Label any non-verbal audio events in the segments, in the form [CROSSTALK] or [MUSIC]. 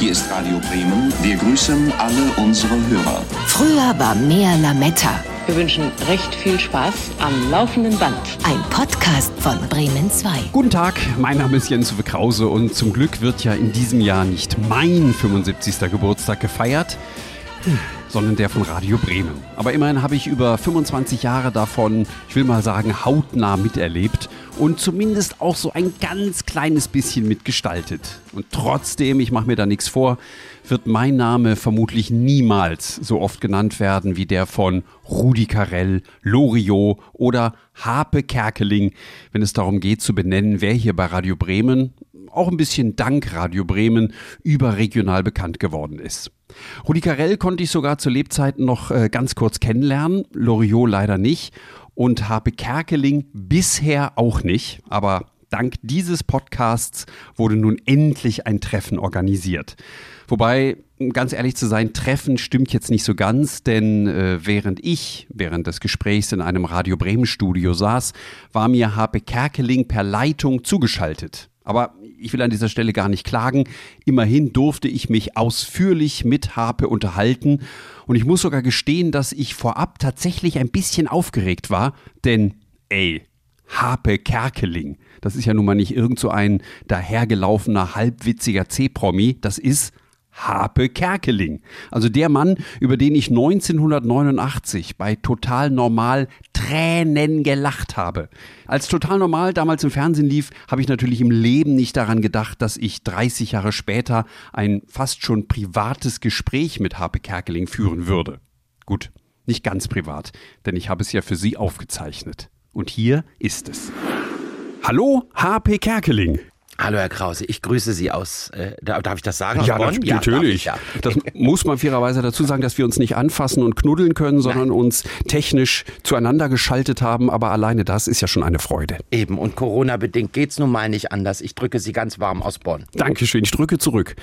Hier ist Radio Bremen. Wir grüßen alle unsere Hörer. Früher war mehr Lametta. Wir wünschen recht viel Spaß am laufenden Band. Ein Podcast von Bremen 2. Guten Tag, mein Name ist Jens Uwe Krause und zum Glück wird ja in diesem Jahr nicht mein 75. Geburtstag gefeiert, sondern der von Radio Bremen. Aber immerhin habe ich über 25 Jahre davon, ich will mal sagen, hautnah miterlebt und zumindest auch so ein ganz kleines bisschen mitgestaltet. Und trotzdem, ich mache mir da nichts vor, wird mein Name vermutlich niemals so oft genannt werden wie der von Rudi Carell, Loriot oder Harpe Kerkeling, wenn es darum geht zu benennen, wer hier bei Radio Bremen, auch ein bisschen dank Radio Bremen, überregional bekannt geworden ist. Rudi Carell konnte ich sogar zu Lebzeiten noch äh, ganz kurz kennenlernen, Loriot leider nicht und Harpe Kerkeling bisher auch nicht, aber dank dieses Podcasts wurde nun endlich ein Treffen organisiert. Wobei, ganz ehrlich zu sein, Treffen stimmt jetzt nicht so ganz, denn äh, während ich während des Gesprächs in einem Radio Bremen Studio saß, war mir Harpe Kerkeling per Leitung zugeschaltet. Aber ich will an dieser Stelle gar nicht klagen. Immerhin durfte ich mich ausführlich mit Harpe unterhalten. Und ich muss sogar gestehen, dass ich vorab tatsächlich ein bisschen aufgeregt war. Denn, ey, Harpe Kerkeling, das ist ja nun mal nicht irgend so ein dahergelaufener, halbwitziger C-Promi. Das ist Harpe Kerkeling. Also der Mann, über den ich 1989 bei Total Normal Tränen gelacht habe. Als Total Normal damals im Fernsehen lief, habe ich natürlich im Leben nicht daran gedacht, dass ich 30 Jahre später ein fast schon privates Gespräch mit Harpe Kerkeling führen würde. Gut, nicht ganz privat, denn ich habe es ja für Sie aufgezeichnet. Und hier ist es. Hallo, HP Kerkeling. Hallo Herr Krause, ich grüße Sie aus, äh, darf ich das sagen? Ja, Bonn? ja, natürlich. Ja. Das muss man fairerweise dazu sagen, dass wir uns nicht anfassen und knuddeln können, sondern Nein. uns technisch zueinander geschaltet haben. Aber alleine das ist ja schon eine Freude. Eben, und Corona-bedingt geht's nun mal nicht anders. Ich drücke Sie ganz warm aus Bonn. Dankeschön, ich drücke zurück.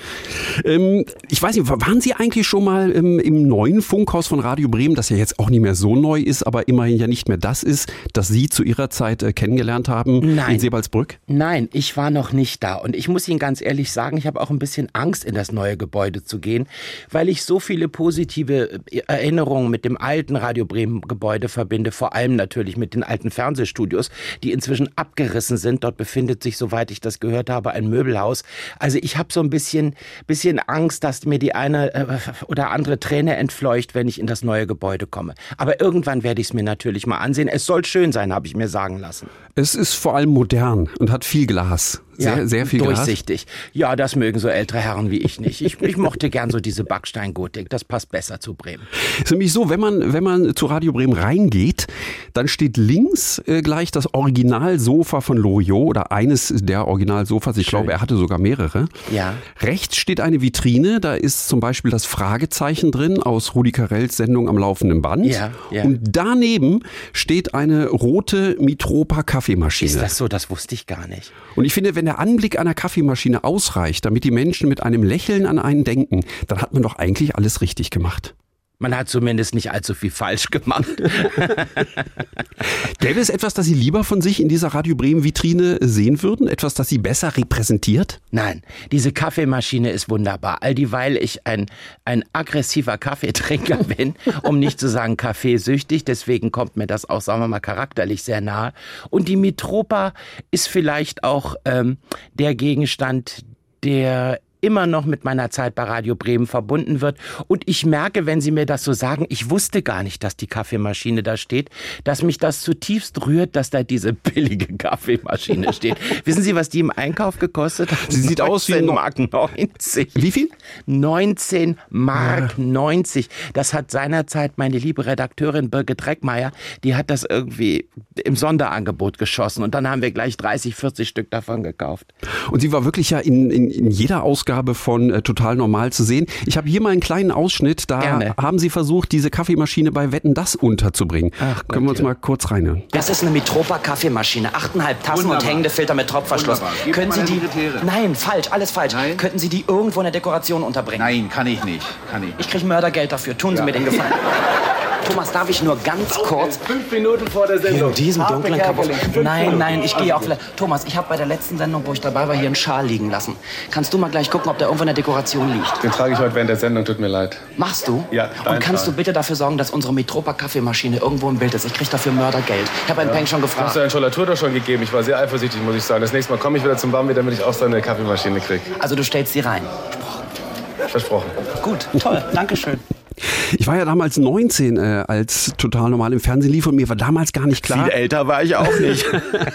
Ähm, ich weiß nicht, waren Sie eigentlich schon mal im, im neuen Funkhaus von Radio Bremen, das ja jetzt auch nicht mehr so neu ist, aber immerhin ja nicht mehr das ist, das Sie zu Ihrer Zeit äh, kennengelernt haben Nein. in Sebalsbrück? Nein, ich war noch nicht nicht da. Und ich muss Ihnen ganz ehrlich sagen, ich habe auch ein bisschen Angst, in das neue Gebäude zu gehen, weil ich so viele positive äh, Erinnerungen mit dem alten Radio Bremen Gebäude verbinde, vor allem natürlich mit den alten Fernsehstudios, die inzwischen abgerissen sind. Dort befindet sich, soweit ich das gehört habe, ein Möbelhaus. Also ich habe so ein bisschen, bisschen Angst, dass mir die eine äh, oder andere Träne entfleucht, wenn ich in das neue Gebäude komme. Aber irgendwann werde ich es mir natürlich mal ansehen. Es soll schön sein, habe ich mir sagen lassen. Es ist vor allem modern und hat viel Glas. Sehr, ja, sehr viel durchsichtig. Glas. Ja, das mögen so ältere Herren wie ich nicht. Ich, ich mochte gern so diese Backsteingotik. Das passt besser zu Bremen. Ist nämlich so, wenn man, wenn man zu Radio Bremen reingeht, dann steht links äh, gleich das Originalsofa von Loriot oder eines der Originalsofas. Ich Schön. glaube, er hatte sogar mehrere. Ja. Rechts steht eine Vitrine. Da ist zum Beispiel das Fragezeichen drin aus Rudi Carells Sendung am laufenden Band. Ja, ja. Und daneben steht eine rote Mitropa Kaffeemaschine. Ist das so? Das wusste ich gar nicht. Und ich finde, wenn der Anblick einer Kaffeemaschine ausreicht, damit die Menschen mit einem Lächeln an einen denken, dann hat man doch eigentlich alles richtig gemacht. Man hat zumindest nicht allzu viel falsch gemacht. [LAUGHS] Gäbe es etwas, das Sie lieber von sich in dieser Radio Bremen Vitrine sehen würden? Etwas, das Sie besser repräsentiert? Nein, diese Kaffeemaschine ist wunderbar. All dieweil ich ein, ein aggressiver Kaffeetrinker [LAUGHS] bin, um nicht zu sagen kaffeesüchtig. Deswegen kommt mir das auch, sagen wir mal, charakterlich sehr nahe. Und die Mitropa ist vielleicht auch ähm, der Gegenstand, der immer noch mit meiner Zeit bei Radio Bremen verbunden wird. Und ich merke, wenn Sie mir das so sagen, ich wusste gar nicht, dass die Kaffeemaschine da steht, dass mich das zutiefst rührt, dass da diese [LAUGHS] billige Kaffeemaschine steht. Wissen Sie, was die im Einkauf gekostet hat? Sie sieht aus wie Mark 90. Wie viel? 19 Mark ja. 90. Das hat seinerzeit meine liebe Redakteurin Birgit Dreckmeier, die hat das irgendwie im Sonderangebot geschossen und dann haben wir gleich 30, 40 Stück davon gekauft. Und sie war wirklich ja in, in, in jeder Ausgabe Ausgabe von äh, Total Normal zu sehen. Ich habe hier mal einen kleinen Ausschnitt. Da Gerne. haben Sie versucht, diese Kaffeemaschine bei Wetten das unterzubringen. Ach, Können wir uns mal kurz reinhören? Das ist eine Mitropa Kaffeemaschine. Achteinhalb Tassen Wunderbar. und hängende Filter mit Tropfverschluss. Können Sie die? Nein, falsch, alles falsch. Nein? Könnten Sie die irgendwo in der Dekoration unterbringen? Nein, kann ich nicht. Kann ich. Ich kriege Mördergeld dafür. Tun Sie ja. mir den Gefallen. [LAUGHS] Thomas, darf ich nur ganz kurz... Fünf Minuten vor der Hier Sendung. in diesem Harpe dunklen Kabuff. Nein, nein, ich gehe auch vielleicht. Thomas, ich habe bei der letzten Sendung, wo ich dabei war, hier einen Schal liegen lassen. Kannst du mal gleich gucken, ob der irgendwo in der Dekoration liegt? Den trage ich heute während der Sendung, tut mir leid. Machst du? Ja, Und kannst Schal. du bitte dafür sorgen, dass unsere Metropa Kaffeemaschine irgendwo im Bild ist? Ich krieg dafür Mördergeld. Ich habe einen Peng schon Hast gefragt. du deinen Scholatur doch schon gegeben? Ich war sehr eifersüchtig, muss ich sagen. Das nächste Mal komme ich wieder zum Bambi, damit ich auch so eine Kaffeemaschine kriege. Also du stellst sie rein. Versprochen. Gut, toll, Dankeschön. Ich war ja damals 19, äh, als total normal im Fernsehen lief und mir war damals gar nicht klar. Viel älter war ich auch nicht.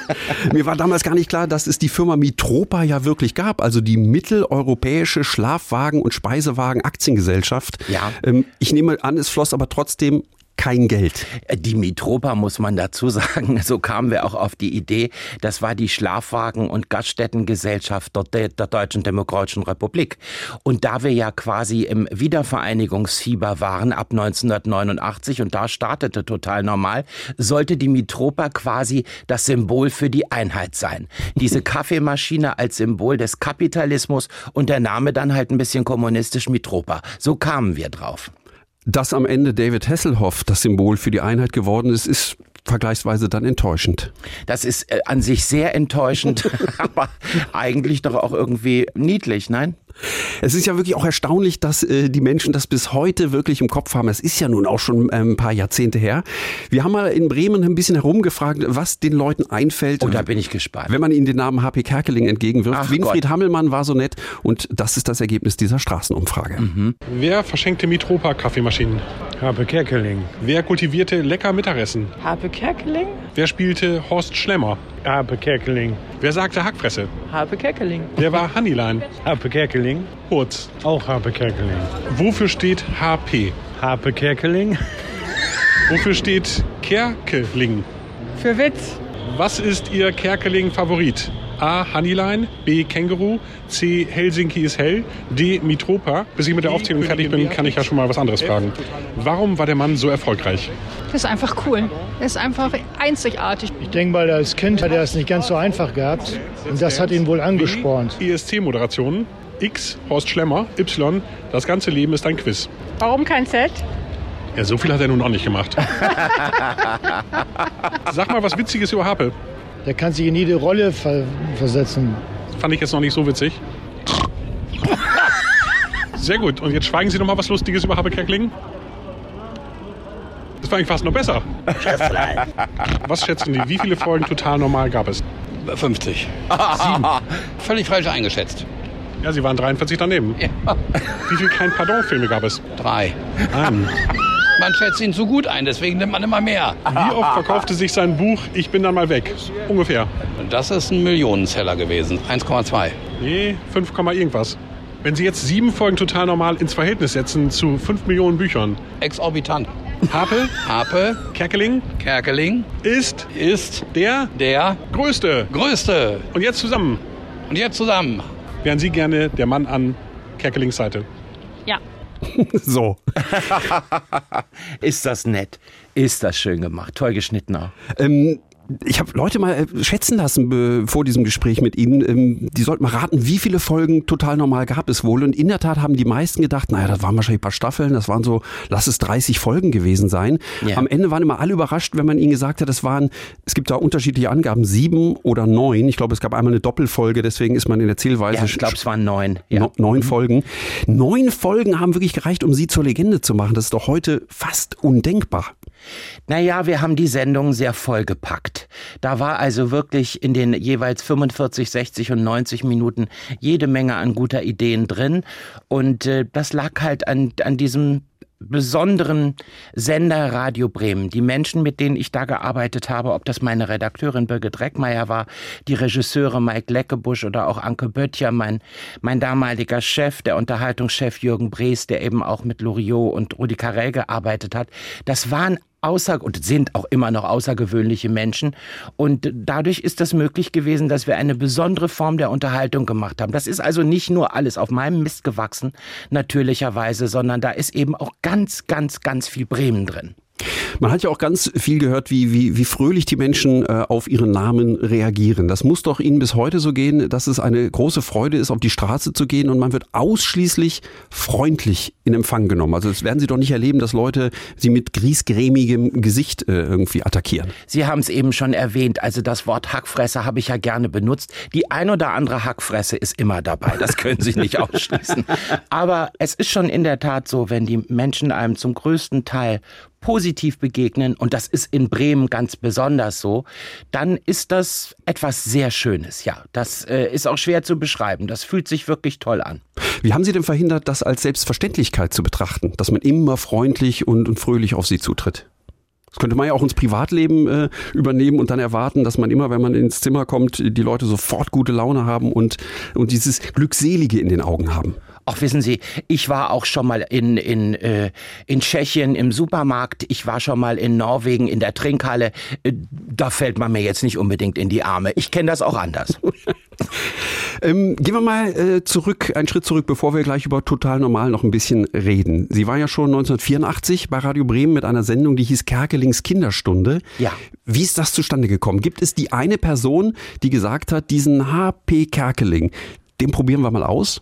[LAUGHS] Mir war damals gar nicht klar, dass es die Firma Mitropa ja wirklich gab, also die mitteleuropäische Schlafwagen- und Speisewagen-Aktiengesellschaft. Ja. Ähm, ich nehme an, es floss aber trotzdem kein Geld. Die Mitropa muss man dazu sagen, [LAUGHS] so kamen wir auch auf die Idee, das war die Schlafwagen- und Gaststättengesellschaft der, der der Deutschen Demokratischen Republik. Und da wir ja quasi im Wiedervereinigungsfieber waren ab 1989 und da startete total normal, sollte die Mitropa quasi das Symbol für die Einheit sein. Diese [LAUGHS] Kaffeemaschine als Symbol des Kapitalismus und der Name dann halt ein bisschen kommunistisch Mitropa. So kamen wir drauf. Dass am Ende David Hasselhoff das Symbol für die Einheit geworden ist, ist vergleichsweise dann enttäuschend. Das ist äh, an sich sehr enttäuschend, [LAUGHS] [LAUGHS] aber eigentlich doch auch irgendwie niedlich, nein? Es ist ja wirklich auch erstaunlich, dass äh, die Menschen das bis heute wirklich im Kopf haben. Es ist ja nun auch schon ähm, ein paar Jahrzehnte her. Wir haben mal in Bremen ein bisschen herumgefragt, was den Leuten einfällt. Oh, da bin ich gespannt. Wenn man ihnen den Namen HP Kerkeling entgegenwirft. Ach Winfried Gott. Hammelmann war so nett und das ist das Ergebnis dieser Straßenumfrage. Mhm. Wer verschenkte Mitropa-Kaffeemaschinen? Habe Kerkeling. Wer kultivierte lecker Mittagessen? Habe Kerkeling? Wer spielte Horst Schlemmer? Habe Kerkeling. Wer sagte Hackfresse? Habe Kerkeling. Wer war Honeylein? Habe Kerkeling. Kurz. Auch Habe Kerkeling. Wofür steht HP? Habe Kerkeling. Wofür steht Kerkeling? Für Witz. Was ist Ihr Kerkeling-Favorit? A. Honeylein, B. Känguru, C. Helsinki ist hell, D. Mitropa. Bis ich mit der Aufzählung fertig bin, kann ich ja schon mal was anderes fragen. Warum war der Mann so erfolgreich? Das ist einfach cool. Das ist einfach einzigartig. Ich denke mal, als Kind hat er es nicht ganz so einfach gehabt. Und das hat ihn wohl angespornt. B. ESC-Moderation. X. Horst Schlemmer. Y. Das ganze Leben ist ein Quiz. Warum kein Z? Ja, so viel hat er nun auch nicht gemacht. [LAUGHS] Sag mal was Witziges über Harpe. Der kann sich in jede Rolle ver versetzen. Fand ich jetzt noch nicht so witzig. Sehr gut. Und jetzt schweigen Sie noch mal was Lustiges über Habe. Das war eigentlich fast noch besser. [LAUGHS] Was schätzen Sie, wie viele Folgen total normal gab es? 50. Sieben. [LAUGHS] Völlig falsch eingeschätzt. Ja, Sie waren 43 daneben. Wie viele kein Pardon-Filme gab es? Drei. Ähm, Man schätzt ihn zu gut ein, deswegen nimmt man immer mehr. wie oft verkaufte sich sein Buch Ich bin dann mal weg? Ungefähr. Das ist ein Millionenseller gewesen. 1,2. Nee, 5, irgendwas. Wenn Sie jetzt sieben Folgen total normal ins Verhältnis setzen zu 5 Millionen Büchern. Exorbitant. Harpe, Harpe, Kerkeling Kerkeling ist ist der der größte. größte. Und jetzt zusammen. Und jetzt zusammen. Wären Sie gerne der Mann an Kerkelings Seite? Ja. [LAUGHS] So. [LAUGHS] Ist das nett? Ist das schön gemacht? Toll geschnitten auch. Ähm, ich habe Leute mal äh, schätzen lassen vor diesem Gespräch mit Ihnen. Ähm, die sollten mal raten, wie viele Folgen total normal gab es wohl. Und in der Tat haben die meisten gedacht, naja, das waren wahrscheinlich ein paar Staffeln, das waren so, lass es 30 Folgen gewesen sein. Ja. Am Ende waren immer alle überrascht, wenn man ihnen gesagt hat, es waren, es gibt da unterschiedliche Angaben, sieben oder neun. Ich glaube, es gab einmal eine Doppelfolge, deswegen ist man in der Zählweise Ja, ich glaube, es waren neun. Ja. Neun Folgen. Neun Folgen haben wirklich gereicht, um sie zur Legende zu machen. Das ist doch heute fast undenkbar. Naja, wir haben die Sendung sehr vollgepackt. Da war also wirklich in den jeweils 45, 60 und 90 Minuten jede Menge an guter Ideen drin. Und äh, das lag halt an, an diesem besonderen Sender Radio Bremen. Die Menschen, mit denen ich da gearbeitet habe, ob das meine Redakteurin Birgit Reckmeier war, die Regisseure Mike Leckebusch oder auch Anke Böttcher, mein, mein damaliger Chef, der Unterhaltungschef Jürgen Brees, der eben auch mit Loriot und Rudi Carell gearbeitet hat. Das waren außer und sind auch immer noch außergewöhnliche Menschen. Und dadurch ist das möglich gewesen, dass wir eine besondere Form der Unterhaltung gemacht haben. Das ist also nicht nur alles auf meinem Mist gewachsen, natürlicherweise, sondern da ist eben auch ganz, ganz, ganz viel Bremen drin. Man hat ja auch ganz viel gehört, wie, wie, wie fröhlich die Menschen äh, auf ihren Namen reagieren. Das muss doch Ihnen bis heute so gehen, dass es eine große Freude ist, auf die Straße zu gehen und man wird ausschließlich freundlich in Empfang genommen. Also das werden Sie doch nicht erleben, dass Leute Sie mit griesgrämigem Gesicht äh, irgendwie attackieren. Sie haben es eben schon erwähnt, also das Wort Hackfresse habe ich ja gerne benutzt. Die ein oder andere Hackfresse ist immer dabei, das können Sie nicht ausschließen. [LAUGHS] Aber es ist schon in der Tat so, wenn die Menschen einem zum größten Teil positiv begegnen, und das ist in Bremen ganz besonders so, dann ist das etwas sehr Schönes. Ja, das äh, ist auch schwer zu beschreiben. Das fühlt sich wirklich toll an. Wie haben Sie denn verhindert, das als Selbstverständlichkeit zu betrachten, dass man immer freundlich und, und fröhlich auf Sie zutritt? Das könnte man ja auch ins Privatleben äh, übernehmen und dann erwarten, dass man immer, wenn man ins Zimmer kommt, die Leute sofort gute Laune haben und, und dieses Glückselige in den Augen haben. Ach, wissen Sie, ich war auch schon mal in, in, äh, in Tschechien im Supermarkt, ich war schon mal in Norwegen in der Trinkhalle. Äh, da fällt man mir jetzt nicht unbedingt in die Arme. Ich kenne das auch anders. [LAUGHS] ähm, gehen wir mal äh, zurück, einen Schritt zurück, bevor wir gleich über Total Normal noch ein bisschen reden. Sie war ja schon 1984 bei Radio Bremen mit einer Sendung, die hieß Kerkelings Kinderstunde. Ja. Wie ist das zustande gekommen? Gibt es die eine Person, die gesagt hat, diesen HP Kerkeling, den probieren wir mal aus?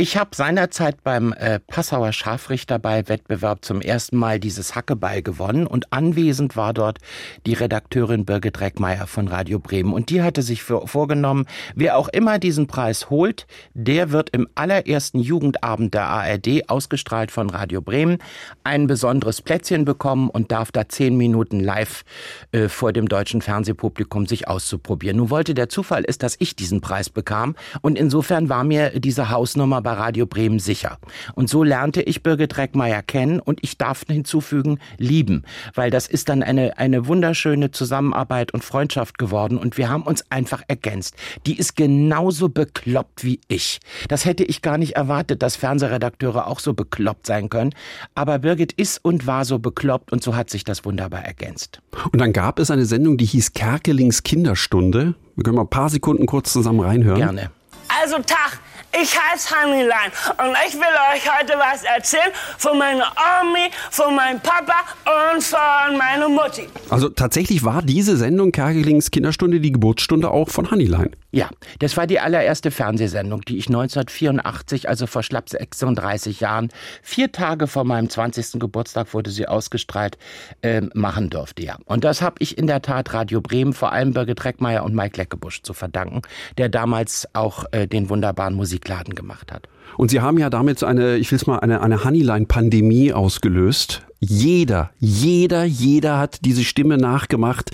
Ich habe seinerzeit beim äh, Passauer Scharfrichterball-Wettbewerb zum ersten Mal dieses Hackeball gewonnen und anwesend war dort die Redakteurin Birgit Reckmeier von Radio Bremen und die hatte sich für, vorgenommen, wer auch immer diesen Preis holt, der wird im allerersten Jugendabend der ARD, ausgestrahlt von Radio Bremen, ein besonderes Plätzchen bekommen und darf da zehn Minuten live äh, vor dem deutschen Fernsehpublikum sich auszuprobieren. Nun wollte der Zufall ist, dass ich diesen Preis bekam und insofern war mir diese Hausnummer Radio Bremen sicher. Und so lernte ich Birgit Reckmeier kennen und ich darf hinzufügen, lieben, weil das ist dann eine, eine wunderschöne Zusammenarbeit und Freundschaft geworden und wir haben uns einfach ergänzt. Die ist genauso bekloppt wie ich. Das hätte ich gar nicht erwartet, dass Fernsehredakteure auch so bekloppt sein können. Aber Birgit ist und war so bekloppt und so hat sich das wunderbar ergänzt. Und dann gab es eine Sendung, die hieß Kerkelings Kinderstunde. Wir können mal ein paar Sekunden kurz zusammen reinhören. Gerne. Also Tag, ich heiße Hannilein und ich will euch heute was erzählen von meiner Omi, von meinem Papa und von meiner Mutti. Also tatsächlich war diese Sendung Kerkelings Kinderstunde die Geburtsstunde auch von Hannilein. Ja, das war die allererste Fernsehsendung, die ich 1984, also vor schlapp 36 Jahren, vier Tage vor meinem 20. Geburtstag wurde sie ausgestrahlt, äh, machen durfte. Ja. Und das habe ich in der Tat Radio Bremen, vor allem Birgit Reckmeier und Mike Leckebusch zu verdanken, der damals auch äh, den wunderbaren Musikladen gemacht hat. Und Sie haben ja damit eine, ich will es mal, eine, eine Honeyline-Pandemie ausgelöst. Jeder, jeder, jeder hat diese Stimme nachgemacht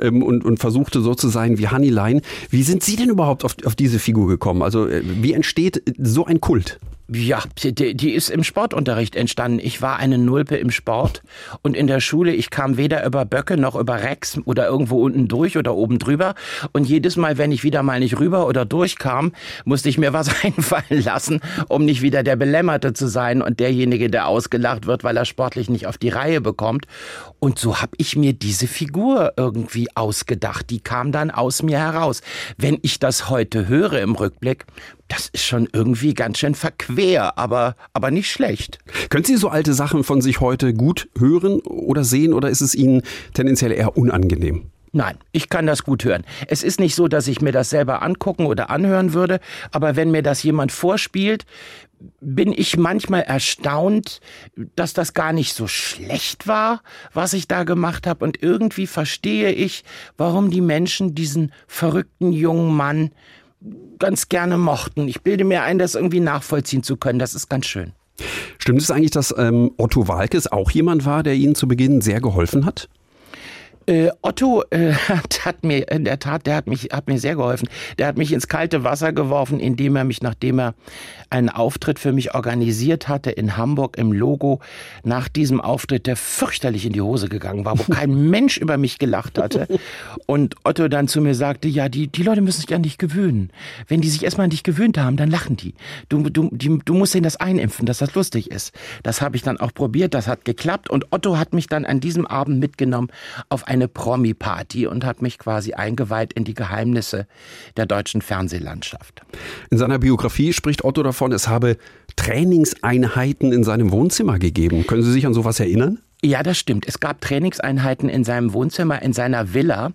ähm, und, und versuchte so zu sein wie Honeyline. Wie sind Sie denn überhaupt auf, auf diese Figur gekommen? Also äh, wie entsteht so ein Kult? Ja, die, die ist im Sportunterricht entstanden. Ich war eine Nulpe im Sport und in der Schule, ich kam weder über Böcke noch über Rex oder irgendwo unten durch oder oben drüber. Und jedes Mal, wenn ich wieder mal nicht rüber oder durchkam, musste ich mir was [LAUGHS] einfallen lassen, um nicht wieder der Belämmerte zu sein und derjenige, der ausgelacht wird, weil er sportlich nicht auf die Reihe bekommt. Und so habe ich mir diese Figur irgendwie ausgedacht. Die kam dann aus mir heraus. Wenn ich das heute höre im Rückblick, das ist schon irgendwie ganz schön verquer, aber, aber nicht schlecht. Können Sie so alte Sachen von sich heute gut hören oder sehen oder ist es Ihnen tendenziell eher unangenehm? Nein, ich kann das gut hören. Es ist nicht so, dass ich mir das selber angucken oder anhören würde, aber wenn mir das jemand vorspielt, bin ich manchmal erstaunt, dass das gar nicht so schlecht war, was ich da gemacht habe. Und irgendwie verstehe ich, warum die Menschen diesen verrückten jungen Mann ganz gerne mochten. Ich bilde mir ein, das irgendwie nachvollziehen zu können. Das ist ganz schön. Stimmt es eigentlich, dass ähm, Otto Walkes auch jemand war, der Ihnen zu Beginn sehr geholfen hat? Äh, Otto äh, [LAUGHS] hat, hat, mir in der Tat, der hat mich, hat mir sehr geholfen. Der hat mich ins kalte Wasser geworfen, indem er mich, nachdem er einen Auftritt für mich organisiert hatte in Hamburg im Logo, nach diesem Auftritt, der fürchterlich in die Hose gegangen war, wo [LAUGHS] kein Mensch über mich gelacht hatte. Und Otto dann zu mir sagte, ja, die, die Leute müssen sich an dich gewöhnen. Wenn die sich erstmal an dich gewöhnt haben, dann lachen die. Du, du, die, du musst ihnen das einimpfen, dass das lustig ist. Das habe ich dann auch probiert, das hat geklappt. Und Otto hat mich dann an diesem Abend mitgenommen auf eine Promi-Party und hat mich quasi eingeweiht in die Geheimnisse der deutschen Fernsehlandschaft. In seiner Biografie spricht Otto davon, es habe Trainingseinheiten in seinem Wohnzimmer gegeben. Können Sie sich an sowas erinnern? Ja, das stimmt. Es gab Trainingseinheiten in seinem Wohnzimmer, in seiner Villa.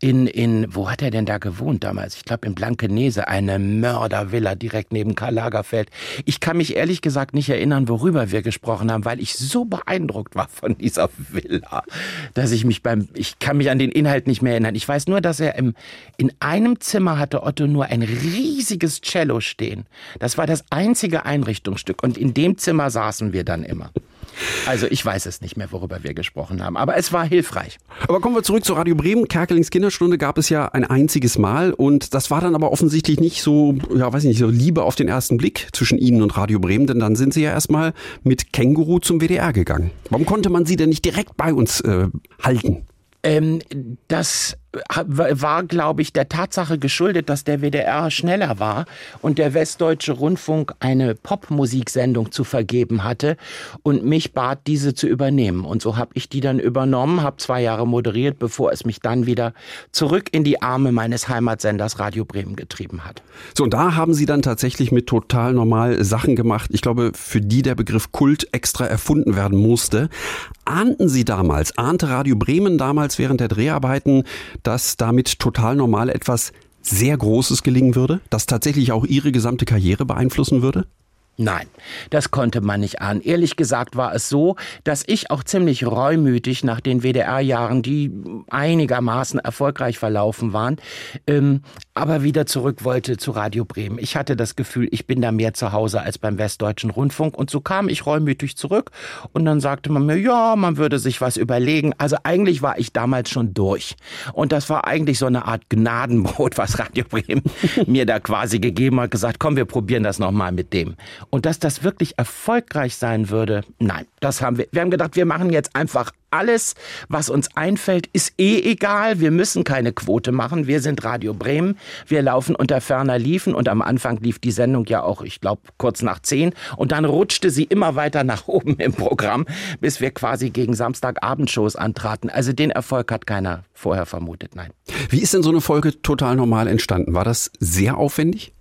In, in wo hat er denn da gewohnt damals? Ich glaube in Blankenese, eine Mördervilla direkt neben Karl Lagerfeld. Ich kann mich ehrlich gesagt nicht erinnern, worüber wir gesprochen haben, weil ich so beeindruckt war von dieser Villa, dass ich mich beim, ich kann mich an den Inhalt nicht mehr erinnern. Ich weiß nur, dass er im, in einem Zimmer hatte Otto nur ein riesiges Cello stehen. Das war das einzige Einrichtungsstück und in dem Zimmer saßen wir dann immer. Also ich weiß es nicht mehr, worüber wir gesprochen haben, aber es war hilfreich. Aber kommen wir zurück zu Radio Bremen. Kerkelings Kinderstunde gab es ja ein einziges Mal und das war dann aber offensichtlich nicht so, ja, weiß ich nicht, so Liebe auf den ersten Blick zwischen Ihnen und Radio Bremen, denn dann sind Sie ja erstmal mit Känguru zum WDR gegangen. Warum konnte man Sie denn nicht direkt bei uns äh, halten? Ähm, das war, glaube ich, der Tatsache geschuldet, dass der WDR schneller war und der Westdeutsche Rundfunk eine Popmusiksendung zu vergeben hatte und mich bat, diese zu übernehmen. Und so habe ich die dann übernommen, habe zwei Jahre moderiert, bevor es mich dann wieder zurück in die Arme meines Heimatsenders Radio Bremen getrieben hat. So, und da haben Sie dann tatsächlich mit total normal Sachen gemacht, ich glaube, für die der Begriff Kult extra erfunden werden musste. Ahnten Sie damals, ahnte Radio Bremen damals während der Dreharbeiten, dass damit total normal etwas sehr Großes gelingen würde, das tatsächlich auch Ihre gesamte Karriere beeinflussen würde? Nein, das konnte man nicht ahnen. Ehrlich gesagt war es so, dass ich auch ziemlich reumütig nach den WDR-Jahren, die einigermaßen erfolgreich verlaufen waren, ähm, aber wieder zurück wollte zu Radio Bremen. Ich hatte das Gefühl, ich bin da mehr zu Hause als beim Westdeutschen Rundfunk und so kam ich reumütig zurück und dann sagte man mir, ja, man würde sich was überlegen. Also eigentlich war ich damals schon durch und das war eigentlich so eine Art Gnadenbrot, was Radio Bremen [LAUGHS] mir da quasi gegeben hat, gesagt, komm, wir probieren das nochmal mit dem. Und dass das wirklich erfolgreich sein würde, nein, das haben wir. Wir haben gedacht, wir machen jetzt einfach alles, was uns einfällt, ist eh egal. Wir müssen keine Quote machen. Wir sind Radio Bremen. Wir laufen unter ferner Liefen. Und am Anfang lief die Sendung ja auch, ich glaube, kurz nach zehn. Und dann rutschte sie immer weiter nach [LAUGHS] oben im Programm, bis wir quasi gegen Samstagabendshows antraten. Also den Erfolg hat keiner vorher vermutet, nein. Wie ist denn so eine Folge total normal entstanden? War das sehr aufwendig?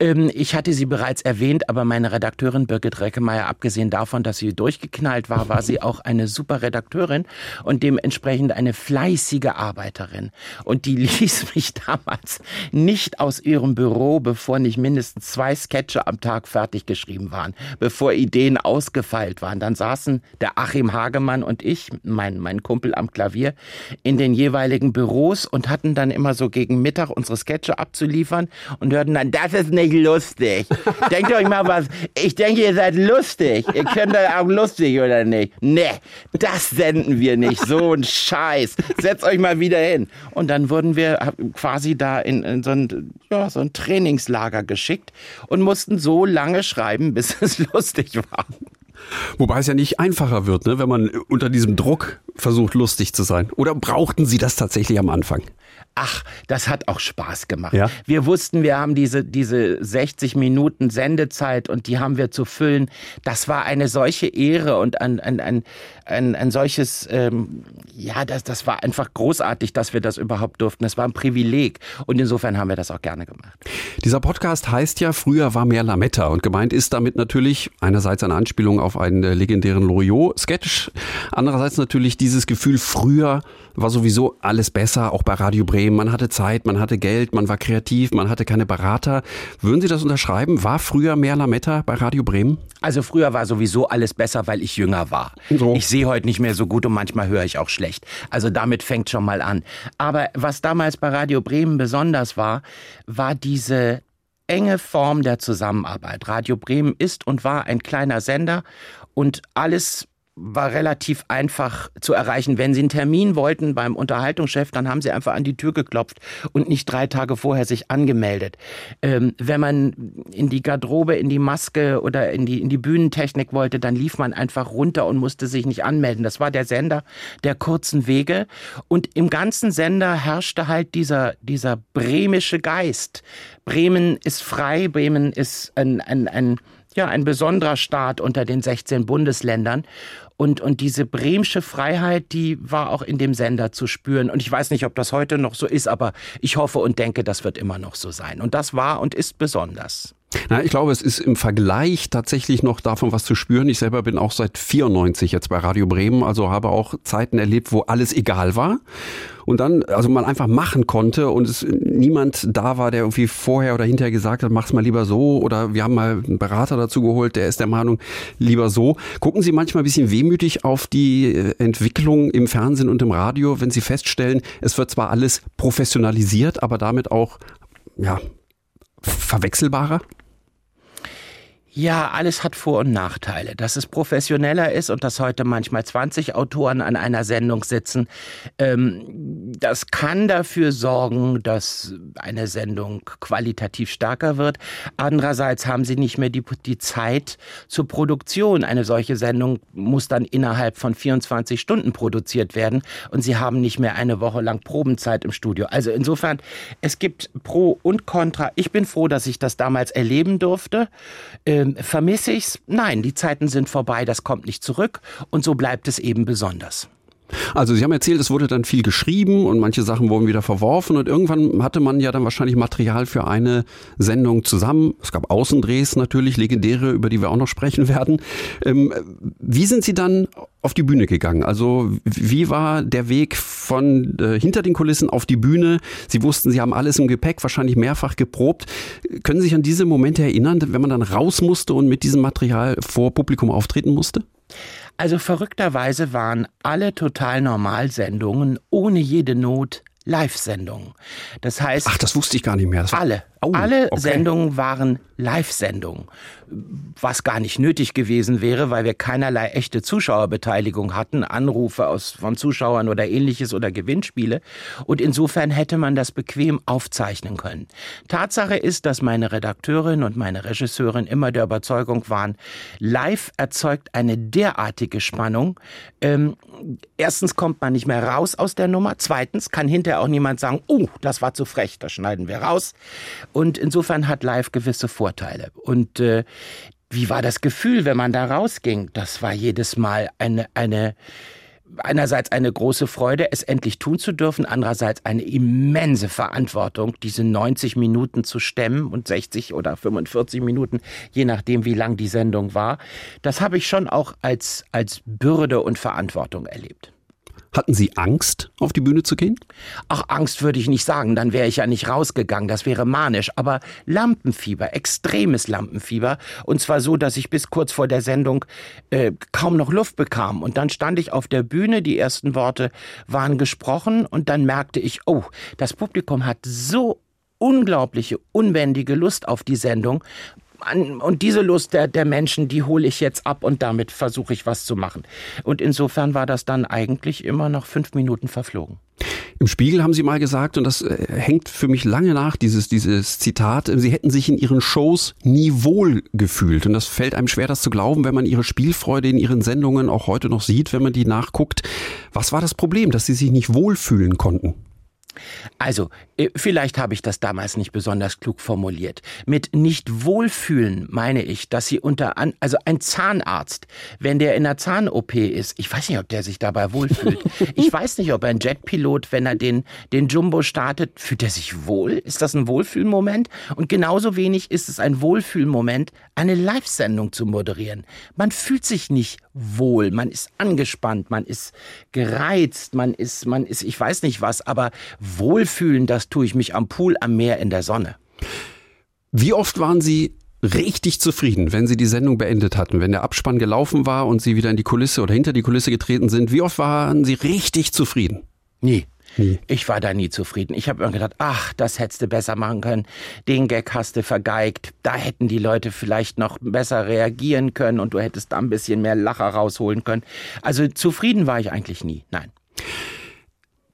Ähm, ich hatte sie bereits erwähnt, aber meine Redakteurin Birgit Reckemeyer, abgesehen davon, dass sie durchgeknallt war, war sie auch eine super Redakteurin und dementsprechend eine fleißige Arbeiterin. Und die [LAUGHS] ließ mich damals nicht aus ihrem Büro, bevor nicht mindestens zwei Sketche am Tag fertig geschrieben waren, bevor Ideen ausgefeilt waren. Dann saßen der Achim Hagemann und ich, mein, mein Kumpel am Klavier, in den jeweiligen Büros und hatten dann immer so gegen Mittag unsere Sketche abzuliefern und hörten dann, das ist nicht nicht lustig. Denkt euch mal was. Ich denke, ihr seid lustig. Ihr könnt da auch lustig oder nicht. Nee, das senden wir nicht. So ein Scheiß. Setzt euch mal wieder hin. Und dann wurden wir quasi da in, in so, ein, ja, so ein Trainingslager geschickt und mussten so lange schreiben, bis [LAUGHS] es lustig war. Wobei es ja nicht einfacher wird, ne, wenn man unter diesem Druck versucht, lustig zu sein. Oder brauchten Sie das tatsächlich am Anfang? Ach, das hat auch Spaß gemacht. Ja? Wir wussten, wir haben diese, diese 60 Minuten Sendezeit und die haben wir zu füllen. Das war eine solche Ehre und ein, ein, ein, ein, ein solches, ähm, ja, das, das war einfach großartig, dass wir das überhaupt durften. Das war ein Privileg und insofern haben wir das auch gerne gemacht. Dieser Podcast heißt ja, früher war mehr Lametta und gemeint ist damit natürlich einerseits eine Anspielung auf einen legendären Loriot-Sketch, andererseits natürlich dieses Gefühl, früher war sowieso alles besser, auch bei Radio Bremen. Man hatte Zeit, man hatte Geld, man war kreativ, man hatte keine Berater. Würden Sie das unterschreiben? War früher mehr Lametta bei Radio Bremen? Also früher war sowieso alles besser, weil ich jünger war. So. Ich sehe heute nicht mehr so gut und manchmal höre ich auch schlecht. Also damit fängt schon mal an. Aber was damals bei Radio Bremen besonders war, war diese enge Form der Zusammenarbeit. Radio Bremen ist und war ein kleiner Sender und alles war relativ einfach zu erreichen. Wenn Sie einen Termin wollten beim Unterhaltungschef, dann haben Sie einfach an die Tür geklopft und nicht drei Tage vorher sich angemeldet. Ähm, wenn man in die Garderobe, in die Maske oder in die, in die Bühnentechnik wollte, dann lief man einfach runter und musste sich nicht anmelden. Das war der Sender der kurzen Wege. Und im ganzen Sender herrschte halt dieser, dieser bremische Geist. Bremen ist frei, Bremen ist ein, ein, ein ja, ein besonderer Staat unter den 16 Bundesländern. Und, und diese bremsche Freiheit, die war auch in dem Sender zu spüren. Und ich weiß nicht, ob das heute noch so ist, aber ich hoffe und denke, das wird immer noch so sein. Und das war und ist besonders. Na, ich glaube, es ist im Vergleich tatsächlich noch davon was zu spüren. Ich selber bin auch seit 94 jetzt bei Radio Bremen, also habe auch Zeiten erlebt, wo alles egal war. Und dann, also man einfach machen konnte und es niemand da war, der irgendwie vorher oder hinterher gesagt hat, mach's mal lieber so oder wir haben mal einen Berater dazu geholt, der ist der Meinung, lieber so. Gucken Sie manchmal ein bisschen wehmütig auf die äh, Entwicklung im Fernsehen und im Radio, wenn Sie feststellen, es wird zwar alles professionalisiert, aber damit auch, ja, verwechselbarer? Ja, alles hat Vor- und Nachteile. Dass es professioneller ist und dass heute manchmal 20 Autoren an einer Sendung sitzen, ähm, das kann dafür sorgen, dass eine Sendung qualitativ stärker wird. Andererseits haben sie nicht mehr die, die Zeit zur Produktion. Eine solche Sendung muss dann innerhalb von 24 Stunden produziert werden und sie haben nicht mehr eine Woche lang Probenzeit im Studio. Also insofern, es gibt Pro und Contra. Ich bin froh, dass ich das damals erleben durfte. Ähm, vermisse ich's? Nein, die Zeiten sind vorbei, das kommt nicht zurück und so bleibt es eben besonders. Also Sie haben erzählt, es wurde dann viel geschrieben und manche Sachen wurden wieder verworfen und irgendwann hatte man ja dann wahrscheinlich Material für eine Sendung zusammen. Es gab Außendrehs natürlich, legendäre, über die wir auch noch sprechen werden. Ähm, wie sind Sie dann auf die Bühne gegangen? Also wie war der Weg von äh, hinter den Kulissen auf die Bühne? Sie wussten, Sie haben alles im Gepäck, wahrscheinlich mehrfach geprobt. Können Sie sich an diese Momente erinnern, wenn man dann raus musste und mit diesem Material vor Publikum auftreten musste? Also verrückterweise waren alle total Normalsendungen ohne jede Not Live-Sendungen. Das heißt. Ach, das wusste ich gar nicht mehr. alle. Oh, alle okay. Sendungen waren Live-Sendungen. Was gar nicht nötig gewesen wäre, weil wir keinerlei echte Zuschauerbeteiligung hatten, Anrufe aus, von Zuschauern oder ähnliches oder Gewinnspiele. Und insofern hätte man das bequem aufzeichnen können. Tatsache ist, dass meine Redakteurin und meine Regisseurin immer der Überzeugung waren, live erzeugt eine derartige Spannung. Ähm, erstens kommt man nicht mehr raus aus der Nummer. Zweitens kann hinterher auch niemand sagen, oh, das war zu frech, das schneiden wir raus. Und insofern hat live gewisse Vorteile. Und äh, wie war das Gefühl, wenn man da rausging? Das war jedes Mal eine, eine, einerseits eine große Freude, es endlich tun zu dürfen, andererseits eine immense Verantwortung, diese 90 Minuten zu stemmen und 60 oder 45 Minuten, je nachdem, wie lang die Sendung war. Das habe ich schon auch als, als Bürde und Verantwortung erlebt. Hatten Sie Angst, auf die Bühne zu gehen? Ach, Angst würde ich nicht sagen, dann wäre ich ja nicht rausgegangen, das wäre manisch. Aber Lampenfieber, extremes Lampenfieber. Und zwar so, dass ich bis kurz vor der Sendung äh, kaum noch Luft bekam. Und dann stand ich auf der Bühne, die ersten Worte waren gesprochen und dann merkte ich, oh, das Publikum hat so unglaubliche, unbändige Lust auf die Sendung und diese Lust der, der Menschen, die hole ich jetzt ab und damit versuche ich was zu machen. Und insofern war das dann eigentlich immer nach fünf Minuten verflogen. Im Spiegel haben Sie mal gesagt, und das äh, hängt für mich lange nach, dieses, dieses Zitat, Sie hätten sich in Ihren Shows nie wohl gefühlt. Und das fällt einem schwer, das zu glauben, wenn man Ihre Spielfreude in Ihren Sendungen auch heute noch sieht, wenn man die nachguckt. Was war das Problem, dass Sie sich nicht wohlfühlen konnten? Also, äh, vielleicht habe ich das damals nicht besonders klug formuliert. Mit nicht wohlfühlen meine ich, dass sie unter an, also ein Zahnarzt, wenn der in einer Zahn-OP ist, ich weiß nicht, ob der sich dabei wohlfühlt. [LAUGHS] Ich weiß nicht, ob ein Jetpilot, wenn er den, den Jumbo startet, fühlt er sich wohl? Ist das ein Wohlfühlmoment? Und genauso wenig ist es ein Wohlfühlmoment, eine Live-Sendung zu moderieren. Man fühlt sich nicht wohl, man ist angespannt, man ist gereizt, man ist, man ist, ich weiß nicht was, aber wohlfühlen, das tue ich mich am Pool, am Meer, in der Sonne. Wie oft waren Sie richtig zufrieden, wenn Sie die Sendung beendet hatten, wenn der Abspann gelaufen war und Sie wieder in die Kulisse oder hinter die Kulisse getreten sind? Wie oft waren Sie richtig zufrieden? Nie. Nie. Ich war da nie zufrieden. Ich habe immer gedacht, ach, das hättest du besser machen können. Den Gag hast du vergeigt. Da hätten die Leute vielleicht noch besser reagieren können und du hättest da ein bisschen mehr Lacher rausholen können. Also zufrieden war ich eigentlich nie. Nein.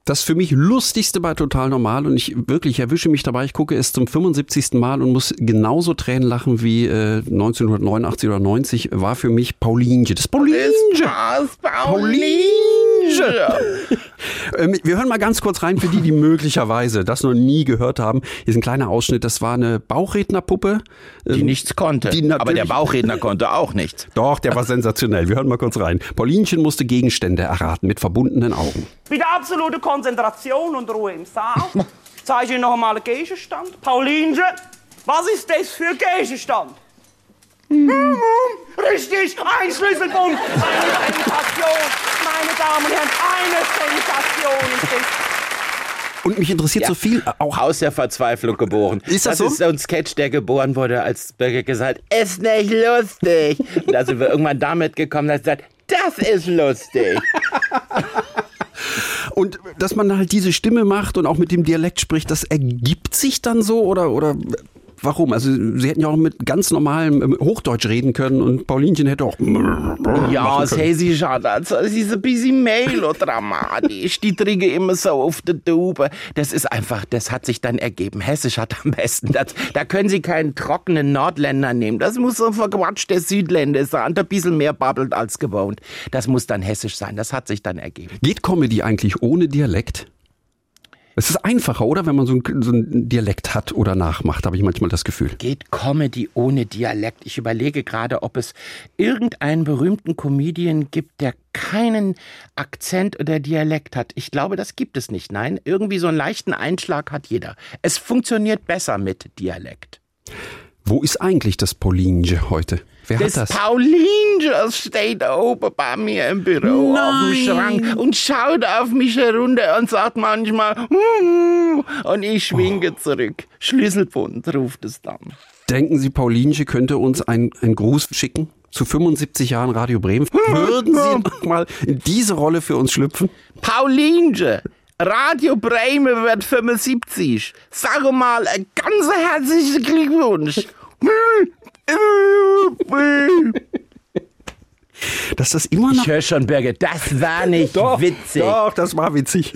Das für mich lustigste bei Total Normal und ich wirklich erwische mich dabei, ich gucke es zum 75. Mal und muss genauso Tränen lachen wie äh, 1989 oder 90 war für mich Paulinje. Das Paulinje! Das Paulinje! Ähm, wir hören mal ganz kurz rein für die, die [LAUGHS] möglicherweise das noch nie gehört haben. Hier ist ein kleiner Ausschnitt. Das war eine Bauchrednerpuppe. Die ähm, nichts konnte. Die aber der Bauchredner konnte auch nichts. [LAUGHS] Doch, der war [LAUGHS] sensationell. Wir hören mal kurz rein. Paulinchen musste Gegenstände erraten mit verbundenen Augen. Wieder absolute Konzentration und Ruhe im Saal. Zeige ich Ihnen noch einmal einen Gegenstand. Paulinchen, Was ist das für Gegenstand? Hm, Richtig, ein Schlüsselbund. Eine Sensation. Meine Damen und Herren, eine Sensation ist es. Und mich interessiert Ja. so viel äh, auch Aus der Verzweiflung geboren. Ist das so? ist so ein Sketch, der geboren wurde, als Birgit gesagt hat, ist nicht lustig. Und da sind wir irgendwann damit gekommen, dass er sagt, das ist lustig. [LAUGHS] Und dass man halt diese Stimme macht und auch mit dem Dialekt spricht, das ergibt sich dann so oder, oder warum? Also Sie hätten ja auch mit ganz normalem ähm, Hochdeutsch reden können und Paulinchen hätte auch [LAUGHS] Ja, können. hey, sie schon, also, es ist ein bisschen melodramatisch. Die trinken immer so auf der Tube. Das ist einfach, das hat sich dann ergeben. Hessisch hat am besten. Das, da können Sie keinen trockenen Nordländer nehmen. Das muss so ein verquatschter Südländer sein, der ein bisschen mehr babbelt als gewohnt. Das muss dann Hessisch sein. Das hat sich dann ergeben. Geht Comedy eigentlich ohne Dialekt? Es ist einfacher, oder? Wenn man so einen, so einen Dialekt hat oder nachmacht, habe ich manchmal das Gefühl. Geht Comedy ohne Dialekt? Ich überlege gerade, ob es irgendeinen berühmten Comedian gibt, der keinen Akzent oder Dialekt hat. Ich glaube, das gibt es nicht. Nein, irgendwie so einen leichten Einschlag hat jeder. Es funktioniert besser mit Dialekt. Wo ist eigentlich das Paulinje heute? Wer das hat das? Paulinchen steht oben bei mir im Büro auf dem Schrank und schaut auf mich herunter und sagt manchmal "Hm", und ich schwinge zurück. Schlüsselbund ruft es dann. Denken Sie, Paulinje könnte uns einen Gruß schicken? Zu 75 Jahren Radio Bremen. Würden Sie noch mal in diese Rolle für uns schlüpfen? Paulinchen, Radio Bremen wird 75. Sag mal, ein ganz herzlichen Glückwunsch. Dass das immer noch. Ich höre schon, Birgit, das war nicht witzig. Doch, das war witzig.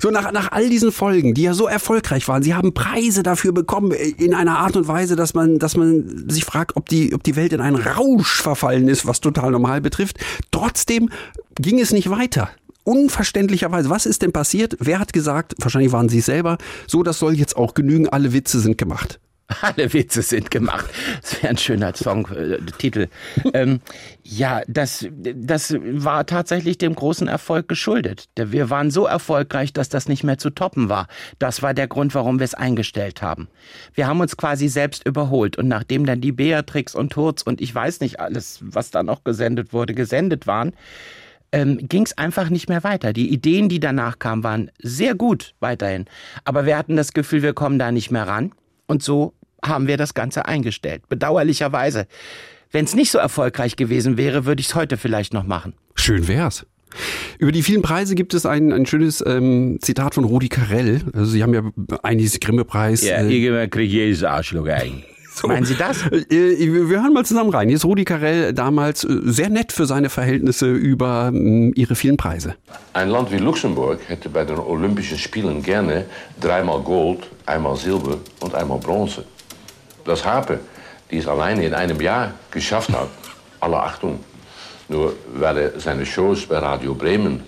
so nach, nach all diesen Folgen, die ja so erfolgreich waren, Sie haben Preise dafür bekommen in einer Art und Weise, dass man, dass man sich fragt, ob die, ob die Welt in einen Rausch verfallen ist, was total normal betrifft. Trotzdem ging es nicht weiter. Unverständlicherweise. Was ist denn passiert? Wer hat gesagt, wahrscheinlich waren Sie es selber, so, das soll jetzt auch genügen, alle Witze sind gemacht. [LAUGHS] Alle Witze sind gemacht. Das wäre ein schöner Songtitel. ähm, ja, das, das war tatsächlich dem großen Erfolg geschuldet. Wir waren so erfolgreich, dass das nicht mehr zu toppen war. Das war der Grund, warum wir es eingestellt haben. Wir haben uns quasi selbst überholt. Und nachdem dann die Beatrix und Hurz und ich weiß nicht alles, was da noch gesendet wurde, gesendet waren, ähm, ging es einfach nicht mehr weiter. Die Ideen, die danach kamen, waren sehr gut weiterhin. Aber wir hatten das Gefühl, wir kommen da nicht mehr ran. Und so haben wir das Ganze eingestellt. Bedauerlicherweise. Wenn es nicht so erfolgreich gewesen wäre, würde ich es heute vielleicht noch machen. Schön wär's. Über die vielen Preise gibt es ein, ein schönes ähm, Zitat von Rudi Carell. Also Sie haben ja einiges Grimme-Preis. Ja, äh, irgendwann kriege jedes Arschloch ein. [LAUGHS] So. Meinen Sie das? Äh, Wir hören mal zusammen rein. Hier ist Rudi Carell damals äh, sehr nett für seine Verhältnisse über ähm, ihre vielen Preise. Ein Land wie Luxemburg hätte bei den Olympischen Spielen gerne dreimal Gold, einmal Silber und einmal Bronze. Das Harpe, die es alleine in einem Jahr geschafft hat, [LAUGHS] alle Achtung. Nur weil er seine Shows bei Radio Bremen